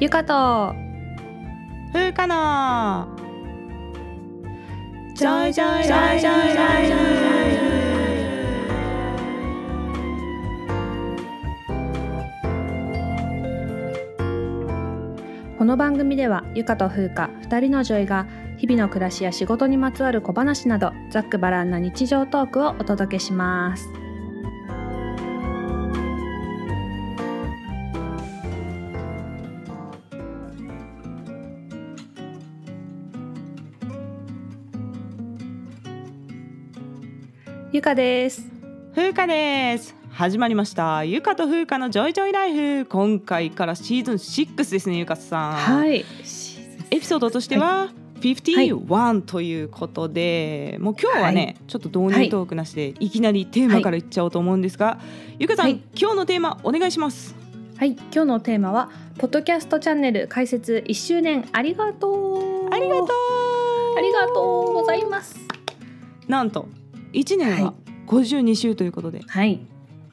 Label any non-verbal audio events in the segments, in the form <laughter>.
ゆかと。ふうかなジョイジョイジョイジョイジョイこの番組ではゆかとふうか2人のジョイが日々の暮らしや仕事にまつわる小話などざっくばらんな日常トークをお届けしますゆかです。ふうかです。始まりました。ゆかとふうかのジョイジョイライフ。今回からシーズン6ですねゆかさん。はい。エピソードとしては、51ということで、もう今日はね、ちょっと導入トークなしで、い、きなりテーマからいっちゃおうと思うんですが、ゆかさん、はい。今日のテーマお願いします。はい、今日のテーマはポッドキャストチャンネル開設1周年ありがとう。ありがとう。ありがとうございます。なんと1年ははい。52週ということで、はい。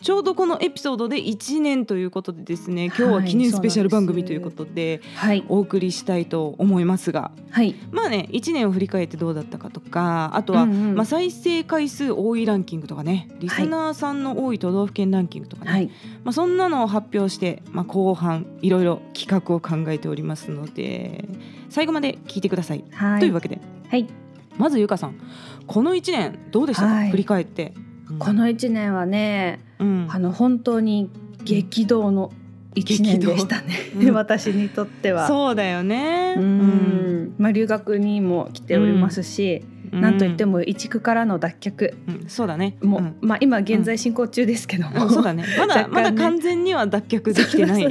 ちょうどこのエピソードで1年ということでですね今日は記念スペシャル番組ということではい。お送りしたいと思いますが。はい。まあね1年を振り返ってどうだったかとかあとは、うんうん。まあ、再生回数多いランキングとかねリスナーさんの多い都道府県ランキングとかね、はい。まあ、そんなのを発表して、まあ、後半いろいろ企画を考えておりますので最後まで聞いてください。はい。というわけで。はいまずゆかさんこの1年どうでしたか、はい。振り返って。うん。この1年はねうん。あの本当に激動の1年でしたね、うん。<laughs> 私にとっては。そうだよね。うん。まあ、留学にも来ておりますし、うなんといっても、も移区からの脱却。うんそうだね。もう、ん。まあ、今現在進行中ですけど。も、うん。そうだね。<laughs> まだ、まだ完全には脱却できてない。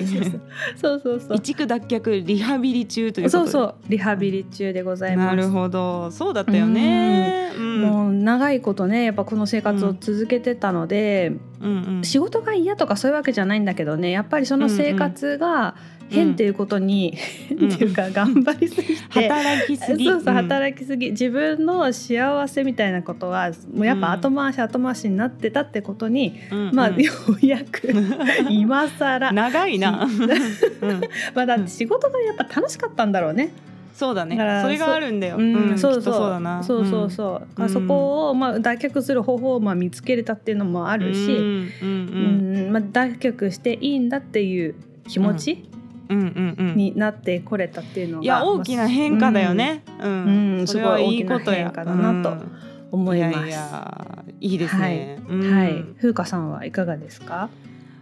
そうそうそう。移築脱却リハビリ中ということで。そうそう。リハビリ中でございます。なるほど、そうだったよね。うん。もう長いことねやっぱこの生活を続けてたので、うんうん。仕事が嫌とかそういうわけじゃないんだけどねやっぱりその生活が変っていうことに、ん。変っていうか頑張りすぎて。働きすぎ。そうそううん。働きすぎ、自分の幸せみたいなことはもうやっぱ後回し後回しになってたってことに、うん。まあうん。ようやく <laughs> 今更。長いな。うん。まあだって仕事がやっぱ楽しかったんだろうね。そうだね。だ。それがあるんだよ。うん。そうそう。そうだな。そうそうそう、うん。そこをまあ脱却する方法をまあ見つけれたっていうのもああるし、うん。うん。うん。まあ、脱却していいんだっていう気持ちうんうんうんうん。になってこれたっていうのが、いや大きな変化だよね。ううんん。それはいいことや。すごい大きな変化だなとうん思います。いやいやいいですね。はい、うんはい、風花さんはいかがですか？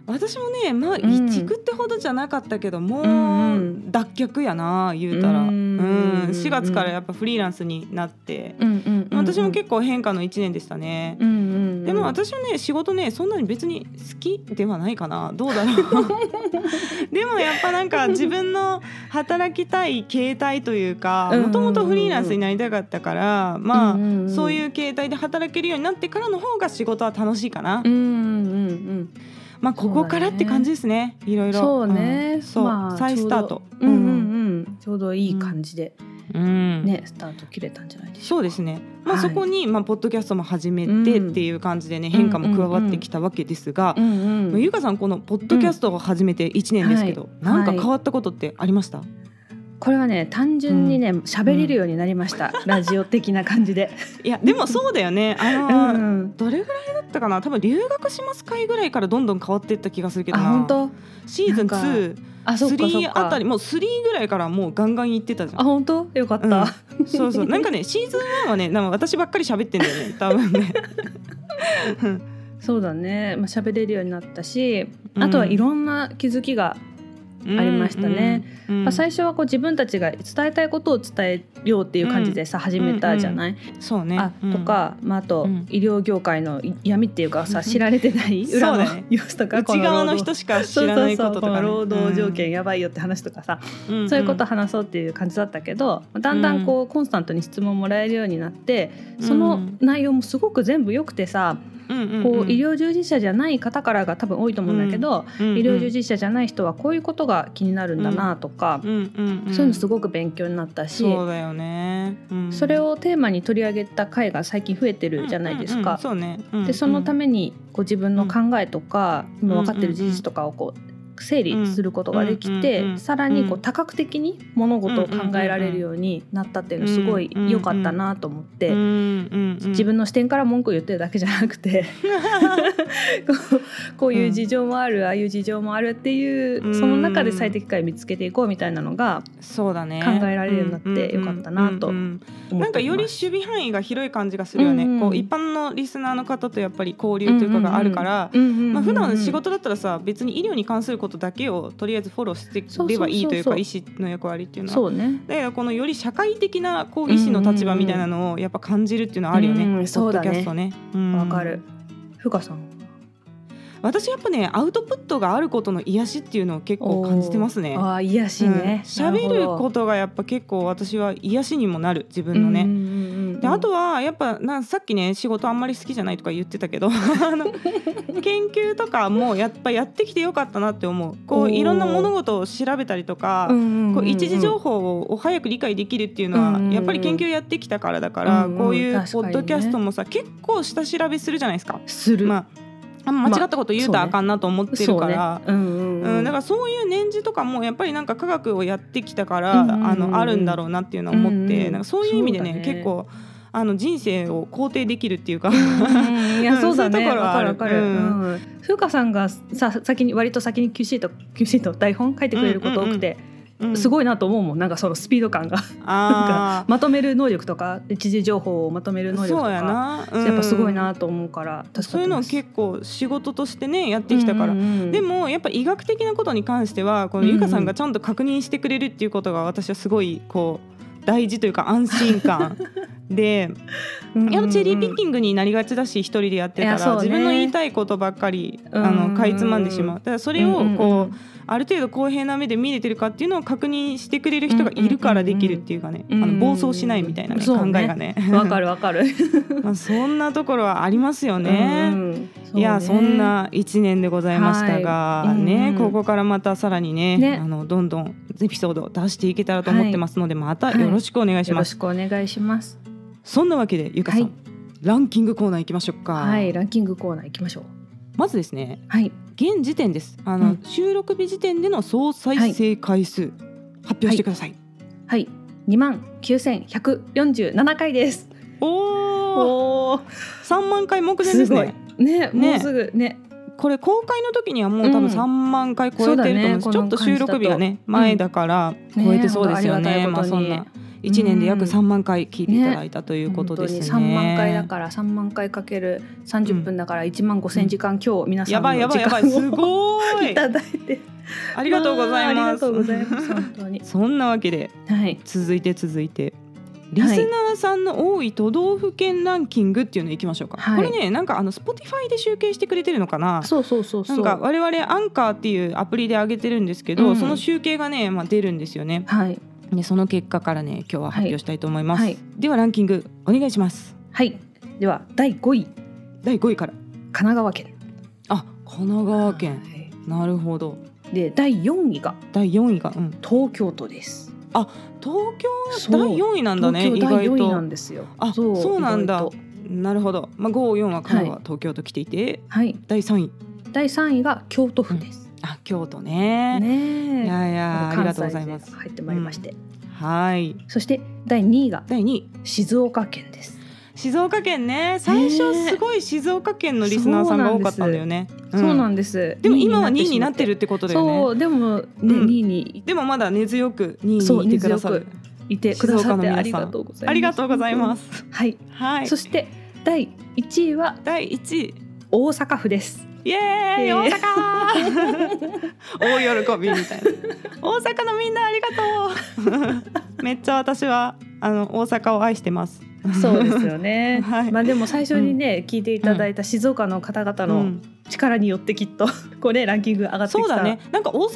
私もねまあうん。移築ってほどじゃなかったけども、うんうん。脱却やな言うたら、ううん。ん4月からやっぱフリーランスになって、うんうんうん、私も結構変化の1年でしたね。うんうんうん、でも私はね仕事ねそんなに別に好きではないかな。どうだろう。<laughs> でもやっぱなんか自分の働きたい形態というかもともとフリーランスになりたかったからまあ、うんうんうんそういう形態で働けるようになってからの方が仕事は楽しいかな、うんうんうんまあここからって感じですね。いろいろ。そうね。ん。そう、まあ再スタート。うんうんうん。ちょうどいい感じで。うん。ね、スタート切れたんじゃないでしょそうですね、まあ、はい。そこに、まあ、ポッドキャストも始めうんてっていう感じでね、変化も加わってきたわけですが、う。うんうかさんこのポッドキャストを始めて1年ですけど、うなんか変わったことってありました、これはね単純にね喋、れるようになりました、ラジオ的な感じで。<laughs> いやでもそうだよね。あのうー、ん、どれぐらいだったかな？多分留学します会ぐらいからどんどん変わっていった気がするけど本当？シーズンなん2あそっかそっ3あたりか。もう3ぐらいからもうガンガン行ってたじゃん。あ本当？よかった。そうそう。なんかねシーズン1はねなんか私ばっかり喋ってんだよね多分ね。<laughs> そうだね、まあ喋れるようになったし、あとはいろんな気づきがありましたね、うんうんまあ、最初はこう自分たちが伝えたいことを伝えようっていう感じでさ、始めたじゃない、そうね。あとか、まあ、あとうん。医療業界の闇っていうかさ知られてない？裏の様子とか内側の人しか知らないこととか、ね、そうそうそうこの労働条件やばいよって話とかさ、うん。うん。そういうこと話そうっていう感じだったけどだんだんこうコンスタントに質問もらえるようになってその内容もすごく全部良くてさうんうんうんこう医療従事者じゃない方からが多分多いと思うんだけどうんうん医療従事者じゃない人はこういうことが気になるんだなとかそういうのすごく勉強になったしそうだよね、うん。それをテーマに取り上げた回が最近増えてるじゃないですか。でそのためにこう自分の考えとか今分かってる事実とかをこう整理することができて、うんさらにこううん多角的に物事を考えられるようになったっていうのすごい良かったなと思って、自分の視点から文句を言ってるだけじゃなくて <laughs> こうこういう事情もある、ああいう事情もあるっていううん。その中で最適解見つけていこうみたいなのがそうだね。考えられるようになってよかったなとなんかより守備範囲が広い感じがするよね、うんうんこう一般のリスナーの方とやっぱり交流というかがあるから、まあ普段仕事だったらさ別に医療に関することだけをとりあえずフォローしてればいいというか医師の役割っていうのは。そうね。だけどこのより社会的なこう医師の立場みたいなのをやっぱ感じるっていうのはあるよね、うんうだね。ドキャストね。うん。わかる。ふかさん私やっぱねアウトプットがあることの癒しっていうのを結構感じてますね。ああ癒やしね。喋、ることがやっぱ結構私は癒しにもなる自分のね。であとはやっぱなさっきね仕事あんまり好きじゃないとか言ってたけど <laughs> 研究とかもやっぱやってきてよかったなって思う。こういろんな物事を調べたりとか、こう一時情報を早く理解できるっていうのはうんうんうん。やっぱり研究やってきたからだからうんうんこういうポッドキャストもさ結構下調べするじゃないですか。する、まああんま間違ったこと言うたらあかんなと思ってるから。そうね。うんうんうん。うん、だからそういう年次とかもやっぱりなんか科学をやってきたから、うんうんうん。あのあるんだろうなっていうのは思って、うんうんなんかそういう意味でねね。結構あの人生を肯定できるっていうか、うんうんいやそうだね。わかるわかる、うん。うん。ふうかさんがさ先に割と先に Q シート Q シート台本書いてくれること多くて、うんすごいなと思うもん。なんかそのスピード感が。あまとめる能力とか一時情報をまとめる能ー力とか。そうやっぱすごいなと思うから。助そういうの結構仕事としてねやってきたから、でもやっぱ医学的なことに関してはこのゆかさんがちゃんと確認してくれるっていうことが私はすごいこう大事というか安心感 <laughs> でやっぱチェリーピッキングになりがちだし一人でやってたら、自分の言いたいことばっかりあのかいつまんでしまう。だからそれをこう、うん。ある程度公平な目で見れてるかっていうのを確認してくれる人がいるからできるっていうかね、あの暴走しないみたいな、ね考えがね。わかるわかる。<laughs> まあそんなところはありますよね。いやそ,、んな一年でございましたが、はい。ね、うん。ここからまたさらにねね。あのどんどんエピソードを出していけたらと思ってますので、またよろしくお願いしよろます。しくお願いしますそんなわけでゆかさん、はい。ランキングコーナー行きましょうか。はいランキングコーナー行きましょう。まずですねはい。現時点です。あの、うん。収録日時点での総再生回数、発表してください。はい。2万9147回です。おおお3万回目前ですすごい。ね。ね。もうすぐね。これ公開の時にはもう多分うん。3万回超えてると思うんです、そうだね。ちょっと収録日がね前だから超えてそうですよね,、ねまあそんな。本1年で約うん。3万回聞いていただいたということですね。本当に3万回だから3万回かける30分だから1万5千時間、今日皆さんやばいやの時間をごい。いただいて。ありがとうございます。<laughs> ありがとうございます。本当に。そんなわけではい。続いて続いて。リスナーさんの多い都道府県ランキングっていうのいきましょうか、はい。これねなんかあの Spotify で集計してくれてるのかな？そうそうそうそう。なんか我々アンカーっていうアプリで上げてるんですけど、うん。その集計がね、まあ、出るんですよね。はいでその結果からね今日は発表したいと思います、はい。ではランキングお願いします。はい。では第5位。第5位から。神奈川県。あ神奈川県。はい。なるほど。で第4位が。第4位が、うん、東京都です。東京第4位なんだね意東京第4外位なとんですよ。あそうなんだ。なるほど、まあ、54は神奈川、は東京と来ていて。はい。第3位。第3位が京都府です、あ京都ね。ねえ。いやいやありがとうございます。入ってまいりまして、はい。そして第2位が第2位。静岡県です。静岡県ね。最初すごい静岡県のリスナーさんが多かったんだよね、そうなんでですでも今は2位になってるってことだよね。そうでもね、うん。2位にでもまだ根強く2そう位にいてくださる。いてくださってありがとうございます。ありがとうございます。はい、はい。そして第1位は第1位。大阪府ですイエーイ大阪。<laughs> 大喜びみたいな。大阪のみんなありがとう。<laughs> めっちゃ私はあの大阪を愛してます。そうですよね、<laughs> はい。まあでも最初にね、聞いていただいた静岡の方々のうん。力によってきっと <laughs> こうねランキング上がってきた。そうだね。なんか大阪は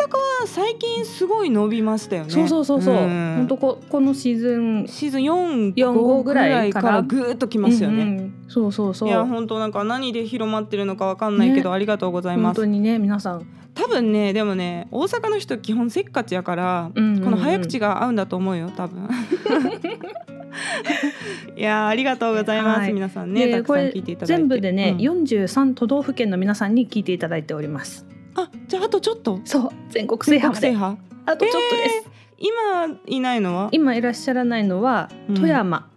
最近すごい伸びましたよね。そうそうそうそう、ん。本当ここのシーズンシーズン4、4 5 5ぐらいからぐっときますよね。うんうん。そうそうそう。いや本当なんか何で広まってるのかわかんないけど、ね。ありがとうございます。本当。にね皆さん、多分ねでもね大阪の人基本せっかちやから、うんうんうん。この早口が合うんだと思うよ多分。<laughs> いやーありがとうございます、はい。皆さんねでたくさん聞いていただいて。全部でね、うん。43都道府県の皆さんに聞いていただいております。あじゃああとちょっと？そう全国制覇制覇。あとちょっとです、えー今いないのは？今いらっしゃらないのはうん。富山、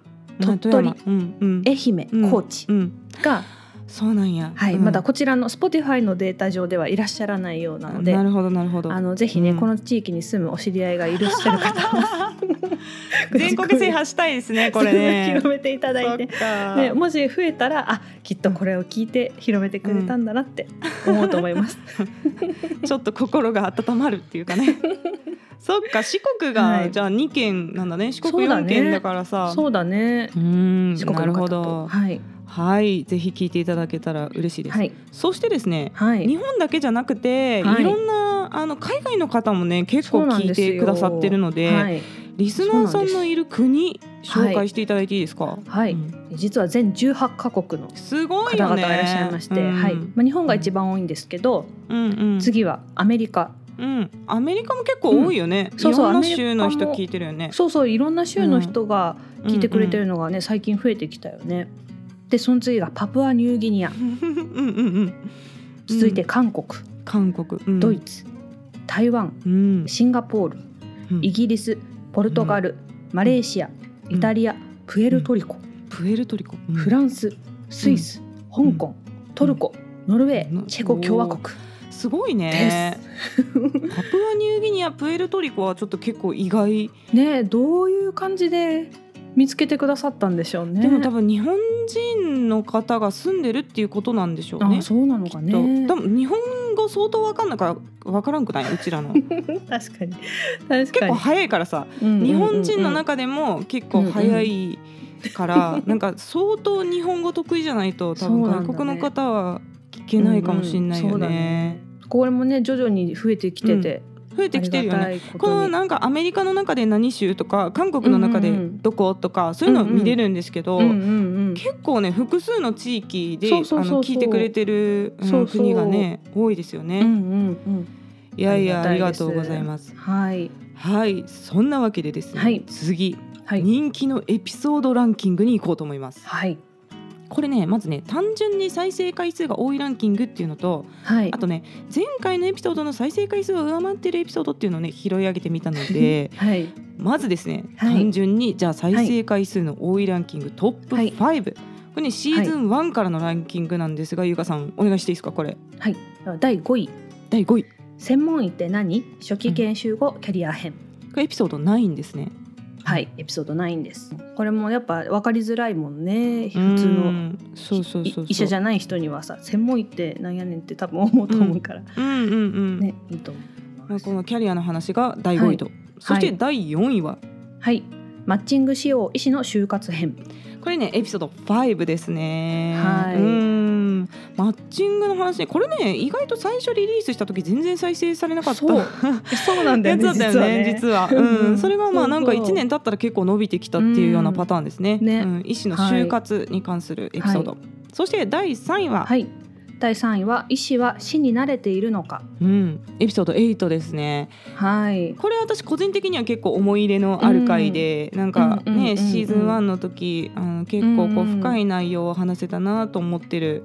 鳥取富山。うんうん。愛媛、うん高知うんが、そうなんや。はいうん。まだこちらの Spotify のデータ上ではいらっしゃらないようなのでなるほどなるほど。あのぜひね、うん。この地域に住むお知り合いがいらっしゃる方は <laughs> 全国制覇したいですね <laughs> これね。広めていただいて。ね、もし増えたらあきっとこれを聞いて広めてくれたんだなって思うと思います。<laughs> ちょっと心が温まるっていうかね。そっか四国が、はい。じゃあ2県なんだね。四国そうだね。4県だからさ。そうだね。うーん四国なるほど。はいはいぜひ聞いていただけたら嬉しいです、はい。そしてですねはい。日本だけじゃなくて、はい。い、ろんなあの海外の方もね結構聞いてくださってるのではい、リスナーさんのいる国紹介していただいていいですか、はい。うん。実は全18カ国のすごい方々がいらっしゃいまして、うん。はい。まあ、日本が一番多いんですけど、うんうん、次はアメリカ。うん、アメリカも結構多いよね、そうそういろんな州の人聞いてるよね。そうそういろんな州の人が聞いてくれてるのがね、最近増えてきたよね。でその次がパプアニューギニア。うんうんうん。続いて韓国、韓国、うん。ドイツ。台湾。うん。シンガポール。うん。イギリス。ポルトガル、マレーシア。うん。イタリア、プエルトリコ、プエルトリコ、うん。フランス。スイス、香港。トルコ。ノルウェうん。ーチェコ共和国。すごいね。パプアニューギニアプエルトリコはちょっと結構意外、ねえどういう感じで見つけてくださったんでしょうね。でも多分日本人の方が住んでるっていうことなんでしょうね。あそうなのかね。多分日本語相当わかんないからわからんくない？うちらの。<laughs> 確かに。確か結構に。早いからさ。うん日本人のうん中でも結構早いから、なんか相当日本語得意じゃないと多分外国の方は聞けないかもしれないよね。これもね徐々に増えてきてて、増えてきてるよね。このなんかアメリカの中で何州とか韓国の中でうんうんうん。どことかそういうの見れるんですけど、うんうんうん、結構ね複数の地域で聞いてくれてる、うん国がね多いですよね。うんうんうん。いやいやありがとうございます。はい。はい。そんなわけでですね、はい。次、はい。人気のエピソードランキングに行こうと思います。はいこれねまずね単純に再生回数が多いランキングっていうのとはい。あとね前回のエピソードの再生回数を上回ってるエピソードっていうのをね拾い上げてみたので <laughs> はい。まずですね、はい。単純にじゃあ再生回数の多いランキング、トップ5、はい。これねシーズン1からのランキングなんですが、ゆかさんお願いしていいですかこれ。はい。第5位。第5位。こ専門医って何？初期研修後キャリア編、れエピソード9ですねはい。エピソード9です。これもやっぱ分かりづらいもんね。普通うのん。そうそうそう医者じゃない人にはさ専門医ってなんやねんって多分思うと思うから、うん。うんうん、ねいいと思いこのキャリアの話が第5位と、そして第4位は、はい。マッチング仕様医師の就活編これねエピソード5ですね。はい。うん。マッチングの話。ねこれね意外と最初リリースした時全然再生されなかった。そう。そうなんだよね <laughs> だよね実は <laughs> うん、それがまあなんかそう。そう1年経ったら結構伸びてきたっていうようなパターンですね,、うん。ねうん、医師の就活に関するエピソード、そして第3位は、はい第3位は医師は死に慣れているのか。うん、エピソード8ですね。はい。これ私個人的には結構思い入れのある回で、なんかうんうんうんうん。ねシーズン1の時あの結構こう深い内容を話せたなと思ってる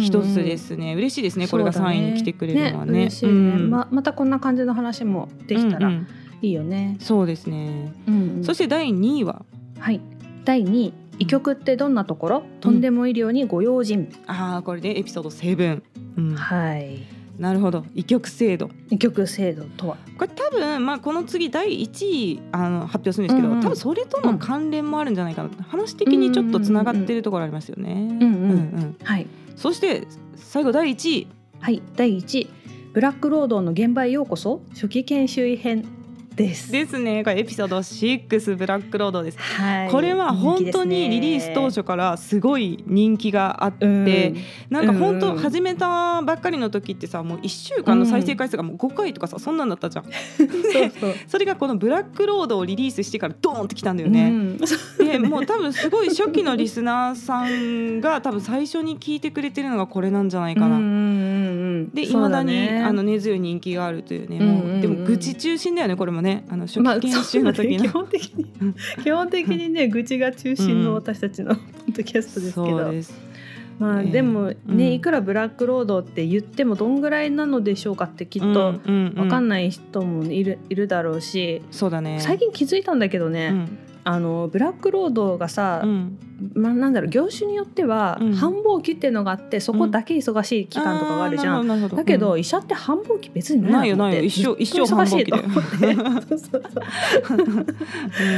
一つですね、嬉しいですねこれが3位に来てくれるのはね。嬉しいね、うん。ままたこんな感じの話もできたらうんうん。いいよね、そうですね、うんうん。そして第2位は？はい。第2位医局ってどんなところ、とんでも医療にご用心、ああこれでエピソード7、うん、はい。なるほど。医局制度。医局制度とは？これ多分、まあ、この次第1位あの発表するんですけど、うんうん。多分それとの関連もあるんじゃないかな話的にちょっとつながってるところありますよね。うん。うん。うんはい。そして最後第1位。はい。第1位。ブラック労働の現場へようこそ。初期研修医編です。ですね。これエピソード6ブラックロードです。はい。これは本当にリリース当初初からすごい人気があって、なんか本当うんうん。始めたばっかりの時ってさもう1週間の再生回数がもう5回とかさそんなんだったじゃん。<laughs> そうそう。<laughs> それがこのブラックロードをリリースしてからドーンってきたんだよね。うん。<laughs> でもう多分すごい初期のリスナーさんが多分最初に聞いてくれてるのがこれなんじゃないかな。うんうんうんうんでいまだにね。あの根強い人気があるというね、うんうんうん。もうでも愚痴中心だよねこれもねあの初まあ期研修の時の、そうだね基本的に基本的にね愚痴が中心の私たちのポッドキャストですけど、まあえーでもね、うん。いくらブラックロードって言ってもどんぐらいなのでしょうかってきっと分かんない人もいるいるだろうし、そうだね。最近気づいたんだけどね、うんあのブラックロードがさ、うん。まあ、なんだろう業種によってはうん。繁忙期っていうのがあってそこだけ忙しい期間とかがあるじゃん。ーなるほどだけど、うん。医者って繁忙期別にないないよないよ。一生ずっと忙しいと思って。<laughs>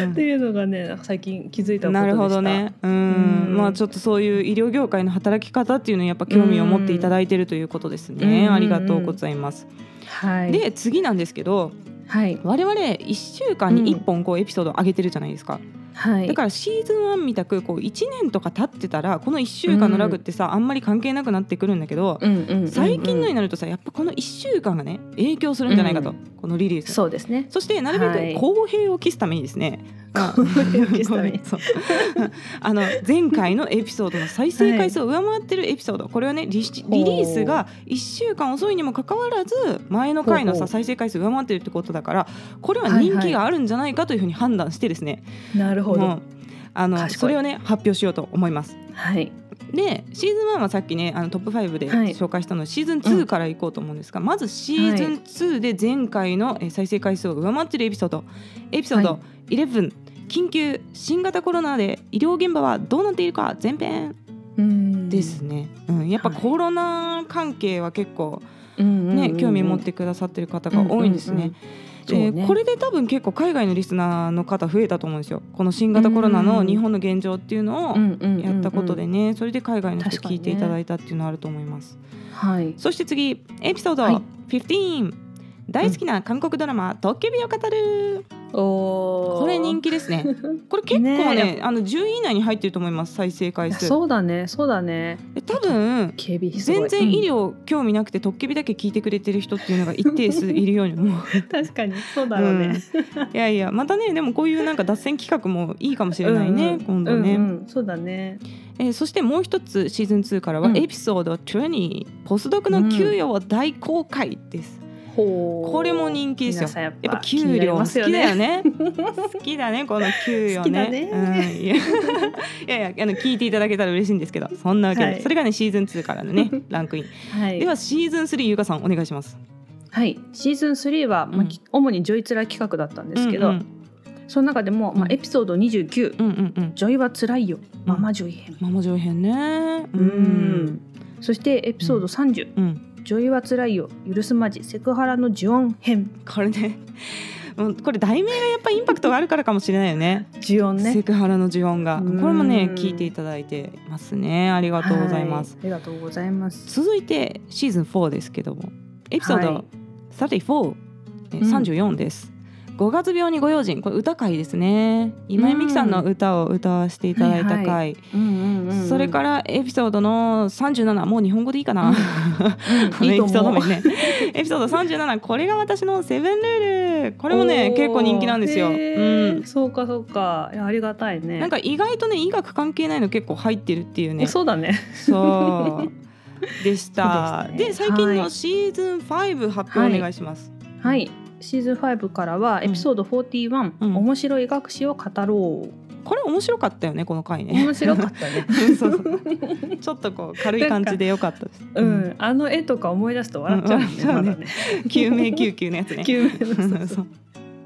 <laughs> っていうのがね最近気づいたことでした。なるほどね。うん、うん。まあちょっとそういう医療業界の働き方っていうのにやっぱ興味を持っていただいてるということですね。うん。ありがとうございます。はい。で次なんですけど、はい我々1週間に1本こうエピソードを上げてるじゃないですか。はい。だからシーズン1みたくこう1年とか経ってたらこの1週間のラグってさ、あんまり関係なくなってくるんだけど、うんうんうんうん。最近のになるとさやっぱこの1週間がね影響するんじゃないかと、うん。このリリース。そうですね。そしてなるべはい。く公平を期すためにですね、ま <laughs> あ公平を期すため。に <laughs> そう。<laughs> あの前回のエピソードの再生回数を上回ってるエピソード、これはねリシリリースが1週間遅いにもかかわらず前の回のさ再生回数上回ってるってことだからこれは人気があるんじゃないかというふうに判断してですね、なるほど。あのそれをね発表しようと思います。はい。でシーズン1はさっきねあのトップ5ではい。紹介したので、シーズン2からいこうと思うんですが、まずシーズン2で前回のえー再生回数を上回っているエピソード。エピソードは11緊急新型コロナで医療現場はどうなっているか前編。うん。ですね、うん。やっぱはい。コロナ関係は結構うんうんうんね、うん。興味持ってくださってる方が多いんですね。うんうんうんでそうね。これで多分結構海外のリスナーの方増えたと思うんですよ。この新型コロナの日本の現状っていうのをやったことでね、それで海外の人聞いていただいたっていうのはあると思います。はい。そして次エピソードはい。15、大好きな韓国ドラマ「トッケビを語る」おー。これ人気ですね。<laughs> これ結構ねねあの10位以内に入ってると思います再生回数。そうだねそうだね。で多分全然医療興味なくてトッケビだけ聞いてくれてる人っていうのが一定数いるように思う。う <laughs> ん確かにそうだろうね、いやいやまたねでもこういうなんか脱線企画もいいかもしれないね、今度ね、うんうん。そうだね。えーそしてもう一つシーズン2からはうん。エピソード20ポスドクの給与を大公開です、これも人気ですよ。やっぱ給料好きだよね。ね <laughs> 好きだねこの給与ね。いやいやあの聞いていただけたら嬉しいんですけど。そんなわけで、はい。それがねシーズン2からのね <laughs> ランクイン、はい。ではシーズン3ゆかさんお願いします。はい。シーズン3は、まあうん。主にジョイツラ企画だったんですけど、うんその中でも、まあ、うんエピソード29うんうんうん「ジョイはつらいよ。ママジョイ編」ママ上編ね。ううん。そしてエピソード30うん「ジョイはつらいよ。許すまじ。セクハラの呪音編。これね。もうこれ題名がやっぱインパクトがあるからかもしれないよね」呪音ね。セクハラの呪音が。うん。これもね聞いていただいてますね。ありがとうございます、はありがとうございます。続いてシーズン4ですけども。エピソードはい。34、えうん34です、5月病にご用心。これ歌会ですね。今井美樹さんの歌を歌わせていただいた回、それからエピソードの37もう日本語でいいかな、うん <laughs> エピソードエピソード37これが私のセブンルール。これもね結構人気なんですよ、うん、そうかそうか。ありがたいね。なんか意外とね医学関係ないの結構入ってるっていうね。そうだね。そう。でした。ですね。で最近のはい。シーズン5発表お願いします、はいシーズン5からはエピソード41、うん。面白い学史を語ろう。これ面白かったよねこの回ね。面白かったね。<laughs> ちょっとこう軽い感じでよかったです。うん、あの絵とか思い出すと笑っちゃうね,、うん。まだね。救命救急のやつね。<laughs> 救命 <laughs> そうそう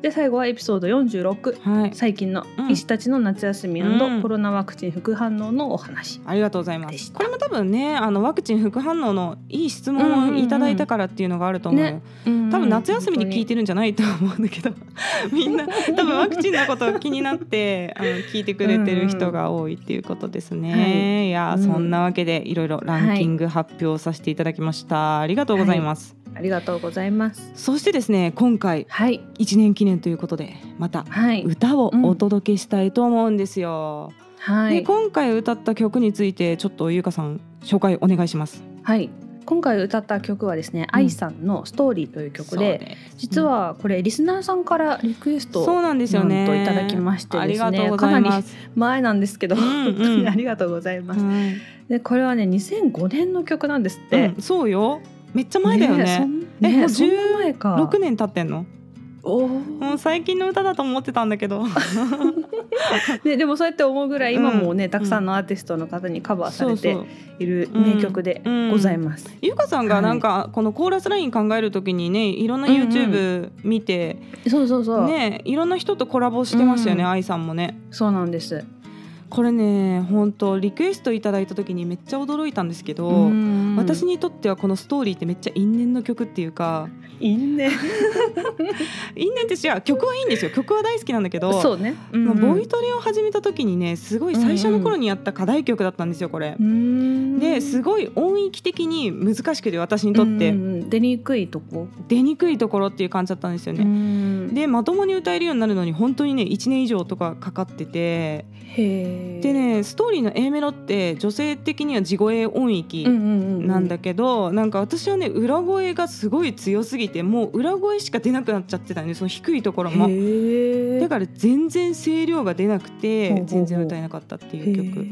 で最後はエピソード46はい。最近のうん。医師たちの夏休みうん。コロナワクチン副反応のお話、ありがとうございます。これも多分ねあのワクチン副反応のいい質問をいただいたからっていうのがあると思う、ね。多分夏休みに聞いててるんじゃないと思うんだけど。<laughs> みんな多分ワクチンのこと気になってあの聞いてくれてる人が多いっていうことですね。はい。い、やー、うん。そんなわけでいろいろランキング発表させていただきました。ありがとうございます。ありがとうございますそしてですね今回はい1年記念ということでまたはい歌をお届けしたいと思うんですよ。ではい今回歌った曲についてちょっとゆうかさん紹介お願いします。はい今回歌った曲はですね、うん愛さんのストーリーという曲です実はこれリスナーさんからリクエストそうなんですよね。なんといただきましてですねありがとうございます。前なんですけど、うんうん本当にありがとうございます。はいでこれはね2005年の曲なんですって。うん、そうよめっちゃ前だよね。そんえもうねそんな前か。6年経ってんの。もう最近の歌だと思ってたんだけど。で <laughs> でもそうやって思うぐらい今もね、うん、たくさんのアーティストの方にカバーされている名曲でございます。ゆかさんがなんかこのコーラスライン考えるときにねいろんな YouTube 見て、うん。うん、そうそうそう。ねいろんな人とコラボしてましたよね、愛、うん、さんもね。そうなんですこれね本当リクエストいただいた時にめっちゃ驚いたんですけど私にとってはこのストーリーってめっちゃ因縁の曲っていうか因縁。因縁って違う曲はいいんですよ。曲は大好きなんだけどそうね、うんうん、ボイトレを始めた時にねすごい最初の頃にやった課題曲だったんですよこれ。ですごい音域的に難しくて私にとって、出にくいとこ。出にくいところっていう感じだったんですよね。でまともに歌えるようになるのに本当にね1年以上とかかかっててでねストーリーの A メロって女性的には地声音域なんだけど、なんか私はね裏声がすごい強すぎてもう裏声しか出なくなっちゃってたんでその低いところも。だから全然声量が出なくて全然歌えなかったっていう曲。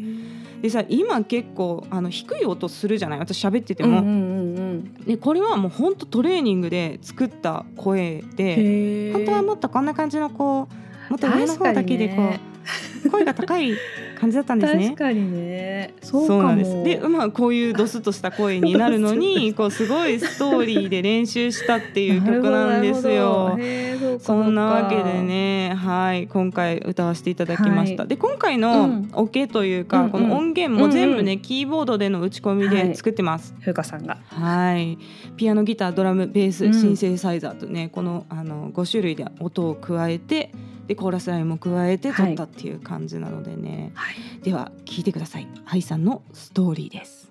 でさ今結構あの低い音するじゃない私喋ってても、でこれはもうほんとトレーニングで作った声で本当はもっとこんな感じのこうもっと上の方だけでこう。声が高い感じだったんですね。確かにね。そうなんです。で、まあこういうドスッとした声になるのに、<laughs> こうすごいストーリーで練習したっていう <laughs> 曲なんですよ。そんなわけでね、はい、今回歌わせていただきました。はい、で、今回のオ、ケというか、うん、この音源も全部ね、うんうん、キーボードでの打ち込みで作ってます。風、花、さんが。はい。ピアノ、ギター、ドラム、ベース、シンセサイザーとね、このあの五種類で音を加えて。でコーラスラインも加えて撮ったっていう感じなのでね、はい、では聞いてください。愛さんのストーリーです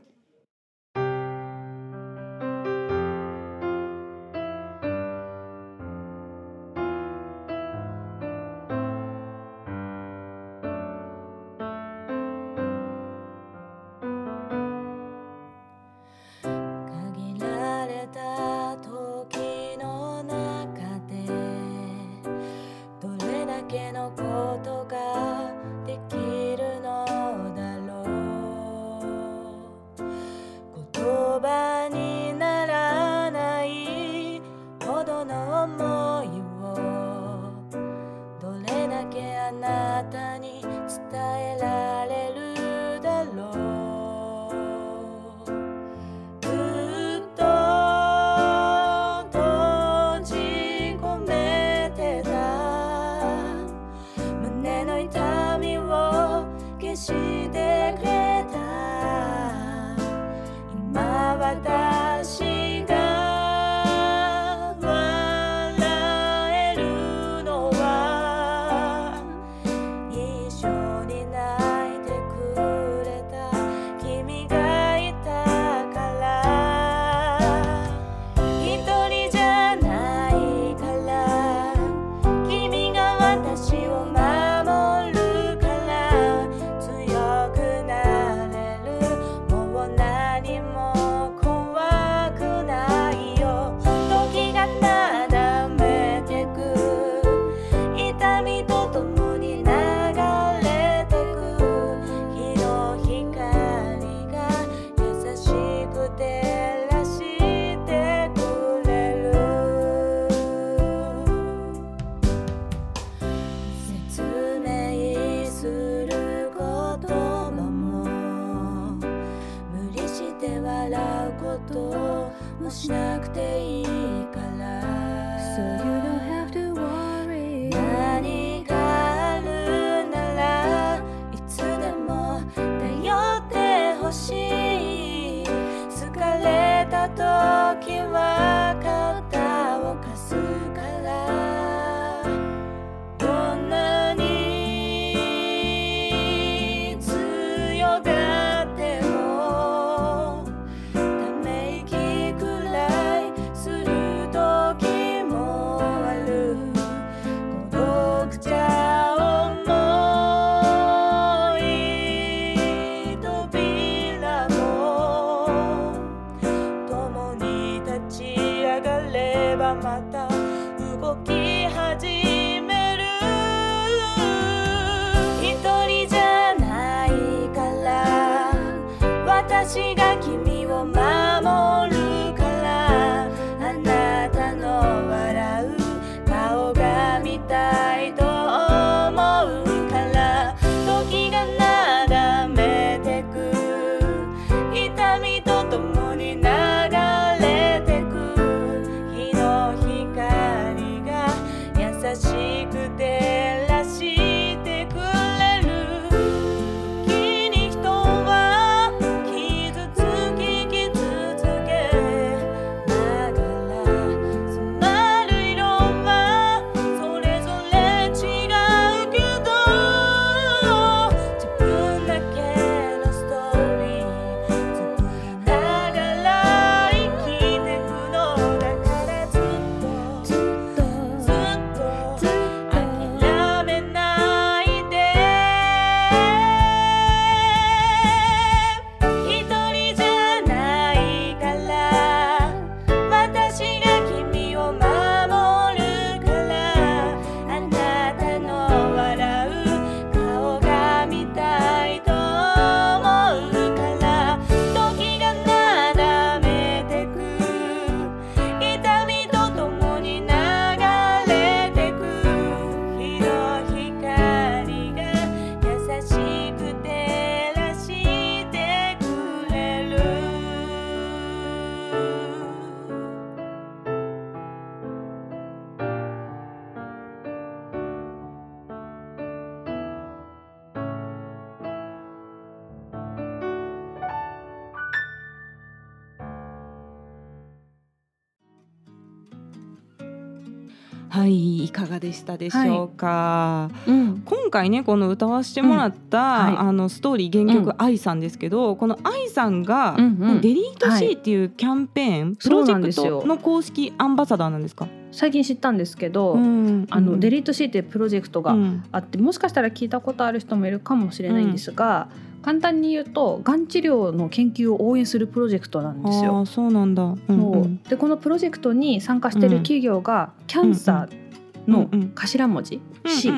でしたでしょうか、うん。今回ねこの歌わせてもらった、はい。あのストーリー原曲うん。愛さんですけど、この愛さんが、うんうん。デリート C っていうキャンペーン、プロジェクトの公式アンバサダーなんですか？最近知ったんですけど、んあのデリリート C っていうプロジェクトがうん。あって、もしかしたら聞いたことある人もいるかもしれないんですが、簡単に言うとがん治療の研究を応援するプロジェクトなんですよ。あーそうなんだ。うんそう。でこのプロジェクトに参加している企業が、キャンサーの頭文字、C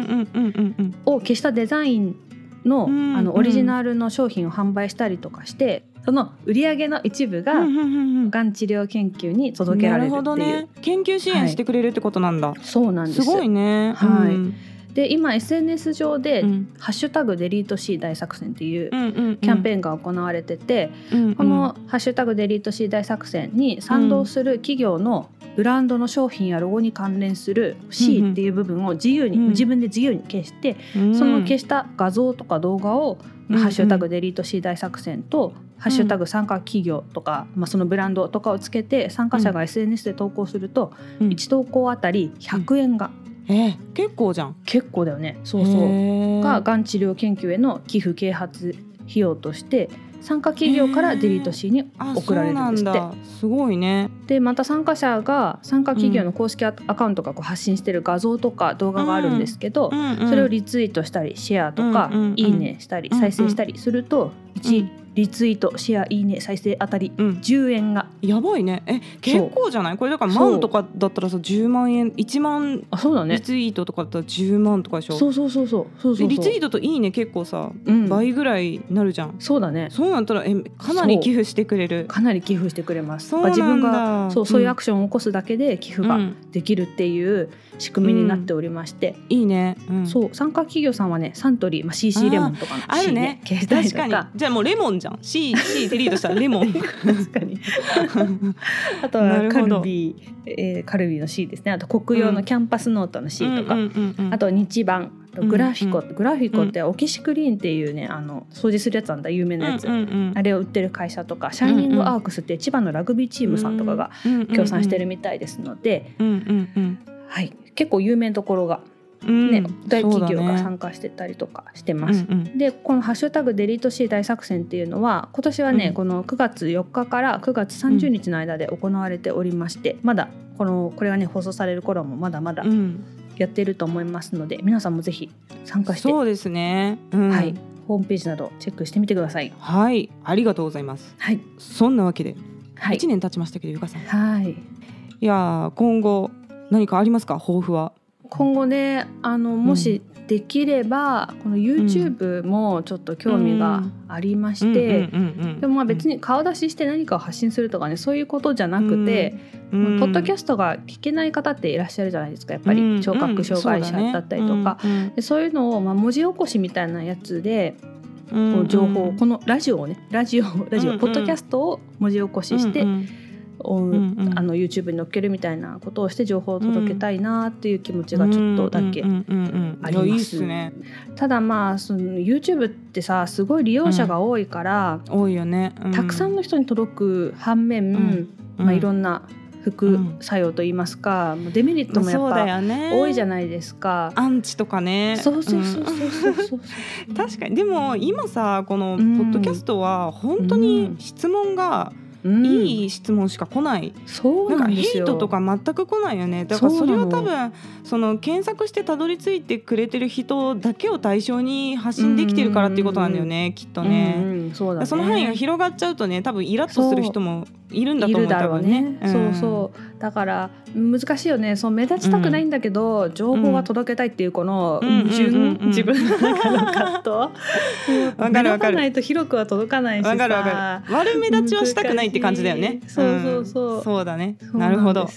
を消したデザインの,、うんあのオリジナルの商品を販売したりとかしてその売り上げの一部が、がん治療研究に届けられるっていう、ね。研究支援してくれるってことなんだ。そうなんです。すごいね。はい。うん。で今 SNS 上で、うん。ハッシュタグデリート C 大作戦っていうキャンペーンが行われてて、うんこの「ハッシュタグデリート C 大作戦」に賛同する企業のブランドの商品やロゴに関連する C っていう部分を自由に、うん自分で自由に消して、うん。その消した画像とか動画を「うんハッシュタグデリート C 大作戦」と「ハッシュタグ参加企業」とか、まあ、そのブランドとかをつけて参加者が SNS で投稿すると、うん。1投稿あたり100円が、えー結構じゃん。結構だよね。そうそう。ががん治療研究への寄付啓発費用として参加企業からデリート C にあ送られるんですって。そうなんだ。すごいね。でまた参加者が参加企業の公式アアカウントがこう発信してる画像とか動画があるんですけど、うんうんそれをリツイートしたりシェアとか、うんうんうんいいねしたりうんうん再生したりすると、1リツイートシェアいいね再生あたりうん。10円が。やばいね。え結構じゃない？これだから万とかだったらさ10万円1万あそうだね。リツイートとかだったら10万とかでしょ？そうそうそうそう。そうそうでリツイートといいね結構さうん、倍ぐらいになるじゃん、そうだね。そうなったらえかなり寄付してくれる。かなり寄付してくれます。そう自分がそうそういうアククションを起こすだけで寄付がうん。できるっていう仕組みになっておりまして、いいね、うん。そう。参加企業さんはねサントリー、まあ、CC レモンとかのあるね。確かにとか。じゃあもうレモンじゃん。C, C デリートしたらレモン。<laughs> 確かに。あとはカルビー、えーカルビーの C ですね。あと国用のキャンパスノートの C とか、うんうんうんうん。あと日版。グラフィコ、うん。グラフィコってオキシクリーンっていうねあの掃除するやつなんだ。有名なやつ、うんうんうん。あれを売ってる会社とか。シャイニングアークスって千葉のラグビーチームさんとかが協賛してるみたいですので、うんうんうん。はい、結構有名なところが、うんね大企業が参加してたりとかしてます。うんうん。でこの「ハッシュタグデリート C 大作戦」っていうのは今年はね、うん。この9月4日から9月30日の間で行われておりまして、まだこのこれがね放送される頃もまだまだうん。やってると思いますので、皆さんもぜひ参加して、そうですね、うん。はい、ホームページなどチェックしてみてください。はい。ありがとうございます。はい、そんなわけではい。1、年経ちましたけどゆかさん。い。はい、やー今後何かありますか？抱負は今後ねあのもしできれば、この YouTube もちょっと興味がありまして、でもまあ別に、に顔出しして何かを発信するとかねそういうことじゃなくて、うん。ポッドキャストが聞けない方っていらっしゃるじゃないですかやっぱうん。り聴覚障害者だったりとか、でそういうのをまあ文字起こしみたいなやつでうんこう情報をこのラジオをねラジオラジオ、ポッドキャストを文字起こしして、うんうんうん。あの YouTube に載っけるみたいなことをして情報を届けたいなっていう気持ちがちょっとだけうんうんうんうんあります。ただまあその YouTube ってさすごい利用者が多いから、多いよね、うたくさんの人に届く反面、ん。まあ、いろなんな副作用といいますか、デメリットもやっぱよね。多いじゃないですか。アンチとかね。そうそうそうそう <laughs> 確かに。でも今さこのポうん。ッドキャストは本当に質問がうんいい質問しか来ない、そうなんかなんですよ。ヘイトとか全く来ないよね。だからそれは多分その検索してたどり着いてくれてる人だけを対象に発信できてるからっていうことなんだよねきっとね。その範囲が広がっちゃうとね多分イラッとする人もいるんだと思うだろうね。多分そうそう。だから難しいよね。そう目立ちたくないんだけど、情報は届けたいっていうこのうん。矛盾、うん。うん。うん。自分の中の葛藤。<laughs> わかるわかる。ないと広くは届かないしさ。わかるわかる。悪目立ちはしたくないって感じだよね。そうそうそう。ん。そうだね。なるほど。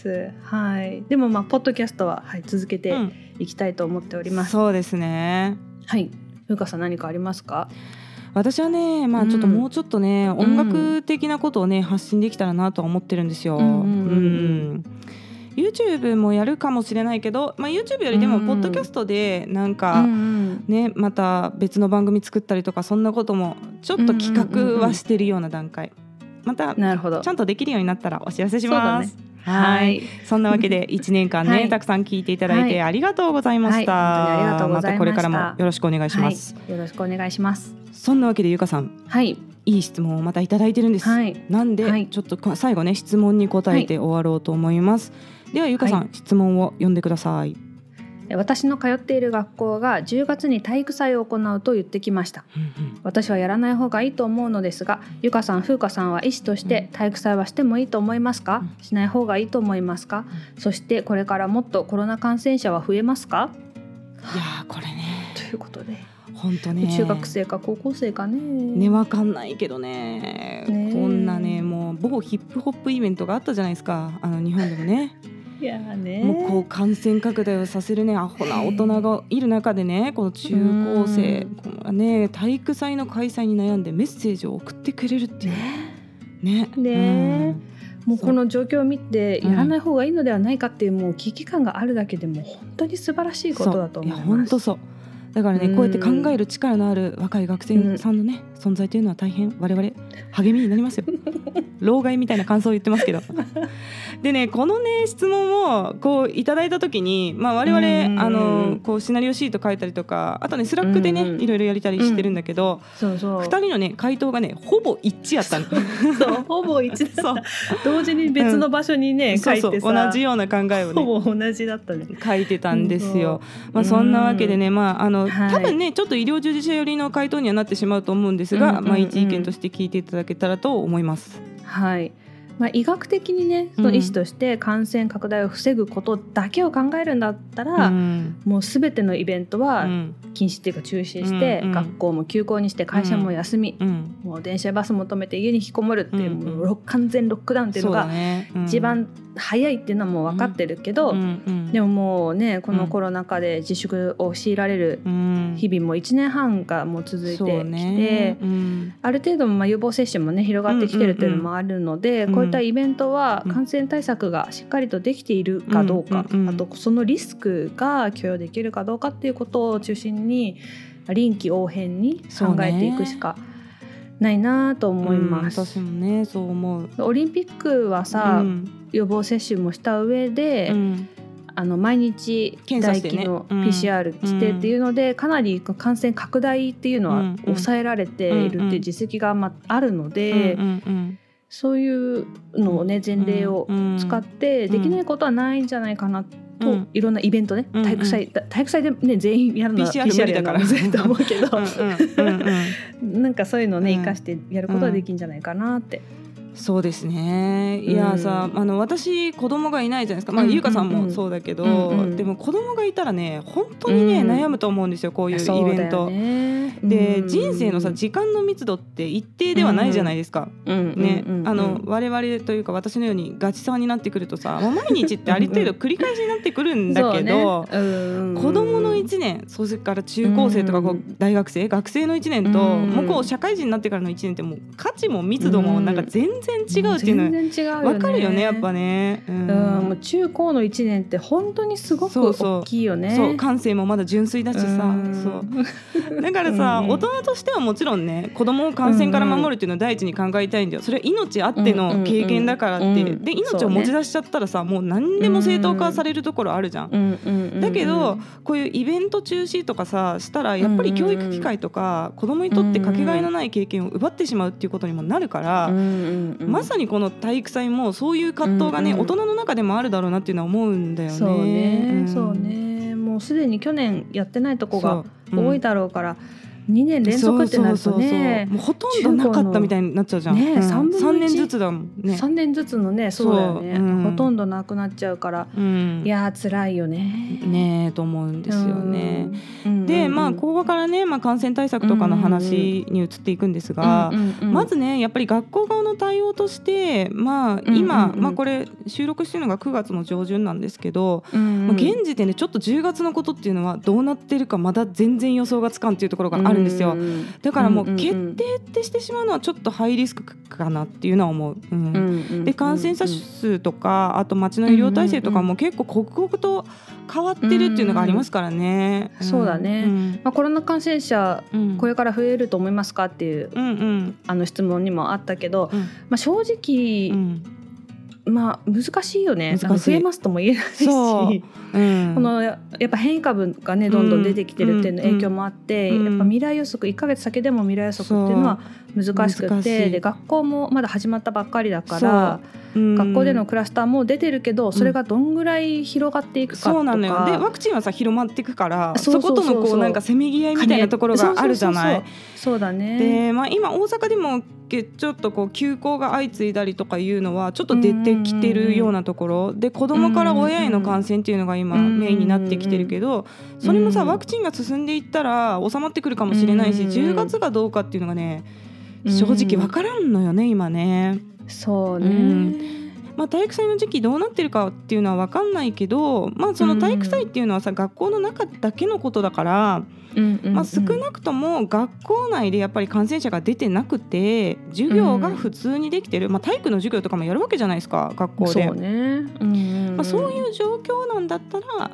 はい。でもまあポッドキャストははい続けてうん。いきたいと思っております。そうですね。はい。ふうかさん何かありますか？私はねまあちょっとうん。もうちょっとね、音楽的なことをね発信できたらなとは思ってるんですよ。うんうんうん。うん。うん YouTube もやるかもしれないけど、まあ、YouTube よりでもうんポッドキャストでなんうか、んうん。ねまた別の番組作ったりとかそんなこともちょっと企画はしてるような段階。またちゃ。んとできるようになったらお知らせします。はい。そんなわけで <laughs> 1年間ね、はい、たくさん聞いていただいてありがとうございました、はい、ありがとうございまた。これからもよろしくお願いします、よろしくお願いします。そんなわけでゆかさんはい。いい質問をまたいただいてるんです、なんで、ちょっと最後ね質問に答えて終わろうと思います、ではゆかさん、質問を読んでください私の通っている学校が10月に体育祭を行うと言ってきました、うんうん、私はやらない方がいいと思うのですがゆかさん風花さんは医師として体育祭はしてもいいと思いますか、うん、しない方がいいと思いますか、うん、そしてこれからもっとコロナ感染者は増えますか？いやこれね。ということで。本当ね。中学生か高校生かね。ねわかんないけどね。こんなねもう某ヒップホップイベントがあったじゃないですか。あの日本でもね <laughs> いやね、もうこう感染拡大をさせるねアホな大人がいる中でねこの中高生こね体育祭の開催に悩んでメッセージを送ってくれるっていう。ね。ね。ね、もうこの状況を見てやらない方がいいのではないかっていうもう危機感があるだけでも本当に素晴らしいことだと思います。本当そうだからね、こうやって考える力のある若い学生さんのね、存在というのは大変我々励みになりますよ。<laughs> 老害みたいな感想を言ってますけど。でねこのね質問をこういただいた時に、まあ、我々あのこうシナリオシート書いたりとかあとね Slack でね、いろいろやりたりしてるんだけど、そうそう。2人のね回答がねほぼ一致やったの。そうほぼ一致そう。同時に別の場所にね、書いてそう同じような考えをねほぼ同じだったね。書いてたんですよ。まあ、そんなわけでね、まああの、多分ねちょっと医療従事者寄りの回答にはなってしまうと思うんですが、まあ、一意見として聞いていただけたらと思います。はい。まあ、医学的にねその医師として感染拡大を防ぐことだけを考えるんだったら、うん、もうすべてのイベントは禁止っていうか中止して、うん、学校も休校にして会社も休み、うん、もう電車バスも止めて家に引きこもるっていう,、もう完全ロックダウンっていうのが一番早いっていうのはもう分かってるけど、でももうねこのコロナ禍で自粛を強いられる日々も1年半がもう続いてきて、ある程度まあ予防接種もね広がってきてるっていうのもあるので、こういったイベントは感染対策がしっかりとできているかどうか、あとそのリスクが許容できるかどうかっていうことを中心に臨機応変に考えていくしかないなと思います。私もねそう思う。オリンピックはさ、予防接種もした上で、あの毎日唾液の PCR してっていうので、かなり感染拡大っていうのは抑えられているっていう実績がまあるので、そういうのをね前例を使ってできないことはないんじゃないかなと、いろんなイベントね体育祭体育祭でね全員やるのは PCR だから。難と思うけど。なんかそういうのをね生かしてやることはできるんじゃないかなって。そうですね。いやさ、あの私子供がいないじゃないですか、まあ、優香さんもそうだけど、でも子供がいたらね本当にね、悩むと思うんですよこういうイベント。で、人生のさ時間の密度って一定ではないじゃないですか。ね、あの我々というか私のようにガチさんになってくるとさ、まあ、毎日ってある程度繰り返しになってくるんだけど、子供の1年それから中高生とかこう大学生学生の1年と、もうこう社会人になってからの1年ってもう価値も密度もなんか全然然違うっていうの全然違うわ、ね、かるよねやっぱね、うん、もう中高の1年って本当にすごく大きいよね。そう感性もまだ純粋だしさ。そう。<laughs> だからさ、大人としてはもちろんね子供を感染から守るっていうのを第一に考えたいんだよ。それは命あっての経験だからって、で命を持ち出しちゃったらさ、もう何でも正当化されるところあるじゃん。だけどこういうイベント中止とかさしたらやっぱり教育機会とか子供にとってかけがえのない経験を奪ってしまうっていうことにもなるから、まさにこの体育祭もそういう葛藤がね、うんうん、大人の中でもあるだろうなっていうのは思うんだよね。そうね、うん、そうね。もうすでに去年やってないとこが多いだろうから。2年連続ってなるとね。もうほとんどなかったみたいになっちゃうじゃん、ね、3, 分3年ずつだもんね。3年ずつのねそうだよね、う。ん、ほとんどなくなっちゃうから、うん、いや辛いよね。ねと思うんですよね、うん、でまあここからね、まあ、感染対策とかの話に移っていくんですが、まずねやっぱり学校側の対応としてまあ今、まあこれ収録してるのが9月の上旬なんですけど、まあ、現時点でちょっと10月のことっていうのはどうなってるかまだ全然予想がつかんっていうところがあるんですよ、だからもう決定ってしてしまうのはちょっとハイリスクかなっていうのは思う。うん、で感染者数とかあと町の医療体制とかも結構刻々と変わってるっていうのがありますからね。うん、そうだね、うん、まあ、コロナ感染者、これから増えると思いますかっていう、うんうん、あの質問にもあったけど、まあ、正直、まあ難しいよね。増えますとも言えないし、う。ん、このやっぱ変異株がねどんどん出てきてるっていうの影響もあって、うん、やっぱ未来予測1か月先でも未来予測っていうのは難しくてで学校もまだ始まったばっかりだから、う。ん、学校でのクラスターも出てるけどそれがどんぐらい広がっていくかとか、そうなのよ。でワクチンはさ広まっていくからそことのこうなんかせめぎ合いみたいなところがあるじゃない。そうだね。で、まあ、今大阪でもちょっとこう休校が相次いだりとかいうのはちょっと出てきてるようなところ。で子供から親への感染っていうのが今メインになってきてるけどそれもさワクチンが進んでいったら収まってくるかもしれないし10月がどうかっていうのがね正直分からんのよね今ね。そうね、まあ、体育祭の時期どうなってるかっていうのは分かんないけど、まあ、その体育祭っていうのはさ、学校の中だけのことだから、まあ、少なくとも学校内でやっぱり感染者が出てなくて授業が普通にできてる、まあ、体育の授業とかもやるわけじゃないですか学校で。そうね。まあ、そういう状況なんだったら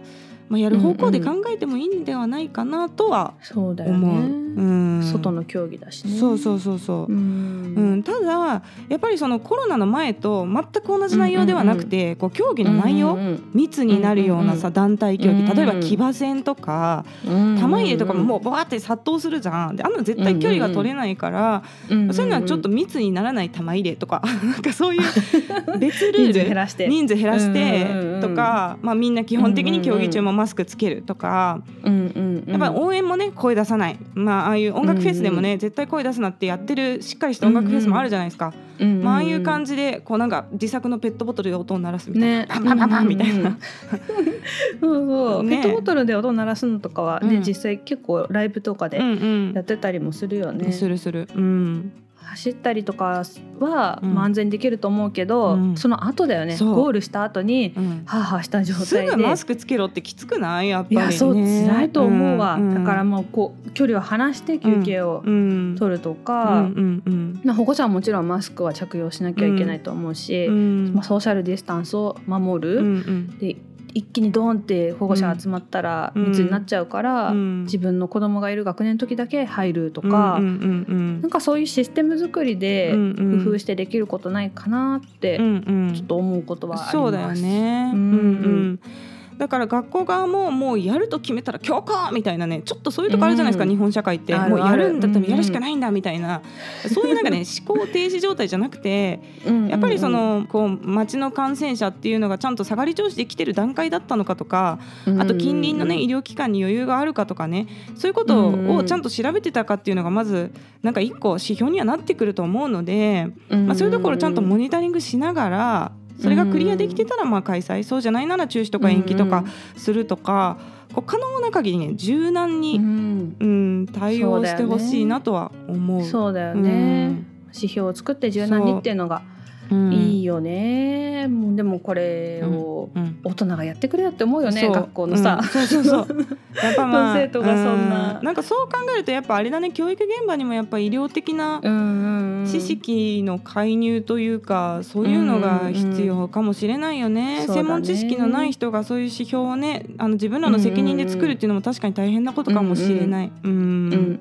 まあ、やる方向で考えてもいいんではないかなとは思う。そうだよね。う。ん、外の競技だしね。そうそうそうそう。うん、うん、ただやっぱりそのコロナの前と全く同じ内容ではなくて、うんうんうん、こう競技の内容、うんうんうん、密になるようなさ、団体競技、例えば騎馬戦とか、玉入れとかももうバーって殺到するじゃん。であんな絶対距離が取れないから、うんうん、そういうのはちょっと密にならない玉入れとか <laughs> なんかそういう <laughs> 別ルール人数減らして。人数減らしてとか、まあみんな基本的に競技中もマスクつけるとか、うんうんうん、やっぱり応援もね声出さない、まあ、ああいう音楽フェスでもね、うんうん、絶対声出すなってやってるしっかりした音楽フェスもあるじゃないですか、うんうん、まあ、ああいう感じでこうなんか自作のペットボトルで音を鳴らすみたいな、ね、パンパンパンパンみたいな、そうそう、ね、ペットボトルで音を鳴らすのとかはね、うん、実際結構ライブとかでやってたりもするよね、するする。うん走ったりとかは、まあ、安全にできると思うけど、うん、その後だよね。ゴールした後に、うん、はあはあした状態で。すぐマスクつけろってきつくない？やっぱり、ね、いやそう辛いと思うわ、うん、だからもうこう距離を離して休憩を取るとか、保護者はもちろんマスクは着用しなきゃいけないと思うし、まあ、ソーシャルディスタンスを守る、で一気にドーンって保護者集まったら密になっちゃうから、うん、自分の子供がいる学年の時だけ入るとか、うんうんうんうん、なんかそういうシステム作りで工夫してできることないかなってちょっと思うことはあります。そうだよね、うんうんだから学校側ももうやると決めたら強行みたいなねちょっとそういうとこあるじゃないですか、うん、日本社会って。もうやるんだったらやるしかないんだみたいな、うん、そういうなんかね思考停止状態じゃなくてやっぱりそのこう町の感染者っていうのがちゃんと下がり調子で来てる段階だったのかとかあと近隣のね医療機関に余裕があるかとかねそういうことをちゃんと調べてたかっていうのがまずなんか一個指標にはなってくると思うので、まあ、そういうところちゃん。とモニタリングしながらそれがクリアできてたらまあ開催。そうじゃないなら中止とか延期とかするとか、こう可能な限りね柔軟に、うん、うん、対応してほしいなとは思う。そうだよね、指標を作って柔軟にっていうのがいいよね、もうでもこれを大人がやってくれよって思うよね、う。ん、学校のさ、うん、そうそうそう。やっぱまあ <laughs> 生徒がそんな、うん、なんかそう考えるとやっぱあれだね教育現場にもやっぱ医療的な知識の介入というかそういうのが必要かもしれないよね,、専門知識のない人がそういう指標をねあの自分らの責任で作るっていうのも確かに大変なことかもしれない。うんうんう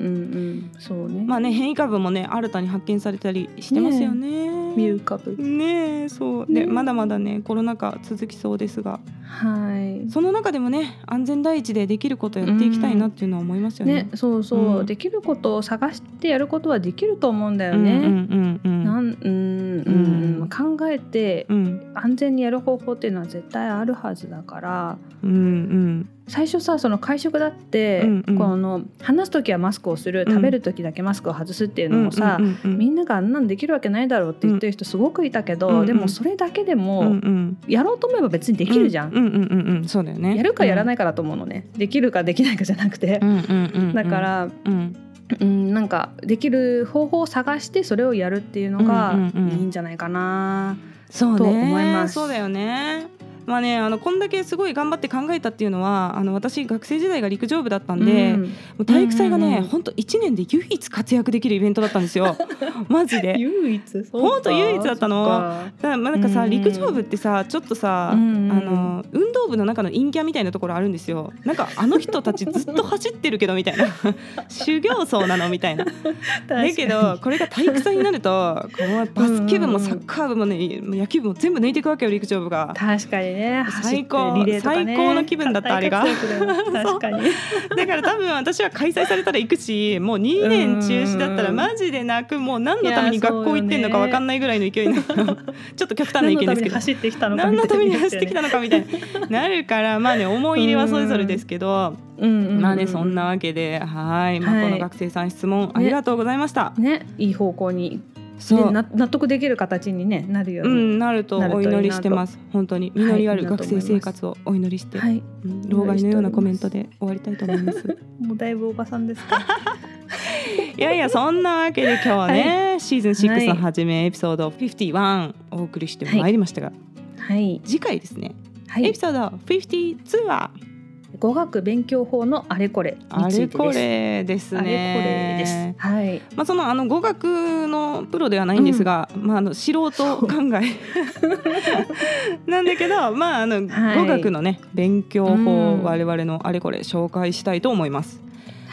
ん。そうね。まあね変異株もね新たに発見されたりしてますよね。ねミュー株ねそう。で、ね、まだまだねコロナ禍続きそうですが、はい、その中でもね安全第一でできることやっていきたいなっていうのは思いますよね。ねそうそう、うん、できることを探してやることはできると思うんだよね。うんうんうん、なんうん、うん、考えて、安全にやる方法っていうのは絶対あるはずだから。うんうん最初さその会食だって、うんうん、この話す時はマスクをする食べる時だけマスクを外すっていうのもさ、うんうんうん、みんながあんなんできるわけないだろうって言ってる人すごくいたけど、うんうん、でもそれだけでも、うんうん、やろうと思えば別にできるじゃん。うんうんうんうん、そうだよね。やるかやらないかだと思うのね、できるかできないかじゃなくて、うんうんうんうん、だから、うん。うん、なんかできる方法を探してそれをやるっていうのがいいんじゃないかな、うんうんうん、と思います。そうだよねまあねあのこんだけすごい頑張って考えたっていうのはあの私学生時代が陸上部だったんで、うん、もう体育祭がね本当、うん、1年で唯一活躍できるイベントだったんですよ。<laughs> マジで。唯一？本当唯一だったの。だなんかさ、陸上部ってさちょっとさ、あの運動部の中の陰キャみたいなところあるんですよ。なんかあの人たちずっと走ってるけどみたいな。<laughs> 修行僧なのみたいな。だけどこれが体育祭になるとこのバスケ部もサッカー部もね野球部も全部抜いていくわけよ陸上部が。確かにね最高、ね、最高の気分だったあれが。確かに。だから多分私は開催されたら行くし <laughs> もう2年中止だったらマジで泣くもう何のために学校行ってんのか分かんないぐらいの勢いになるちょっと極端な意見ですけど。走ってきたのか何のために走ってきたのかみたいになるからまあね思い入れはそれぞれですけど、まあねそんなわけではい、まあ、この学生さん質問ありがとうございました。ね、ね、いい方向にそう。納得できる形に、ね、なるように、うん、なるとお祈りしてます。本当に。実りある学生生活をお祈りして、はい、うん、老害のようなコメントで終わりたいと思います。<laughs> もうだいぶおばさんですか <laughs> いやいやそんなわけで今日はね、はい、シーズン6の初めエピソード51お送りしてまいりましたが、はい、次回ですね、はい、エピソード52は語学勉強法のあれこれあれこれですね。あれこれです。はい。まあそのあの語学のプロではないんですが、うん、まああの素人考え <laughs> なんだけど、まああの、はい、語学のね勉強法、うん、我々のあれこれ紹介したいと思います。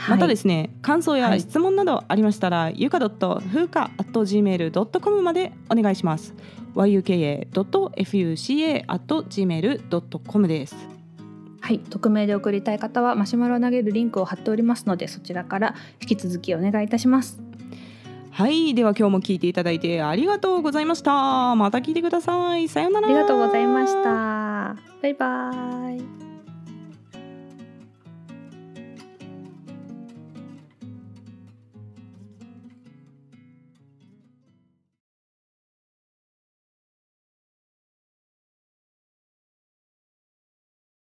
またですね、感想や質問などありましたら、はい、ゆか .fuka.gmail.com までお願いします。yuka.fuca.gmail.com です。はい、匿名で送りたい方はマシュマロを投げるリンクを貼っておりますのでそちらから引き続きお願いいたします。はい。では今日も聞いていただいてありがとうございました。また聞いてください。さようなら。ありがとうございました。バイバイ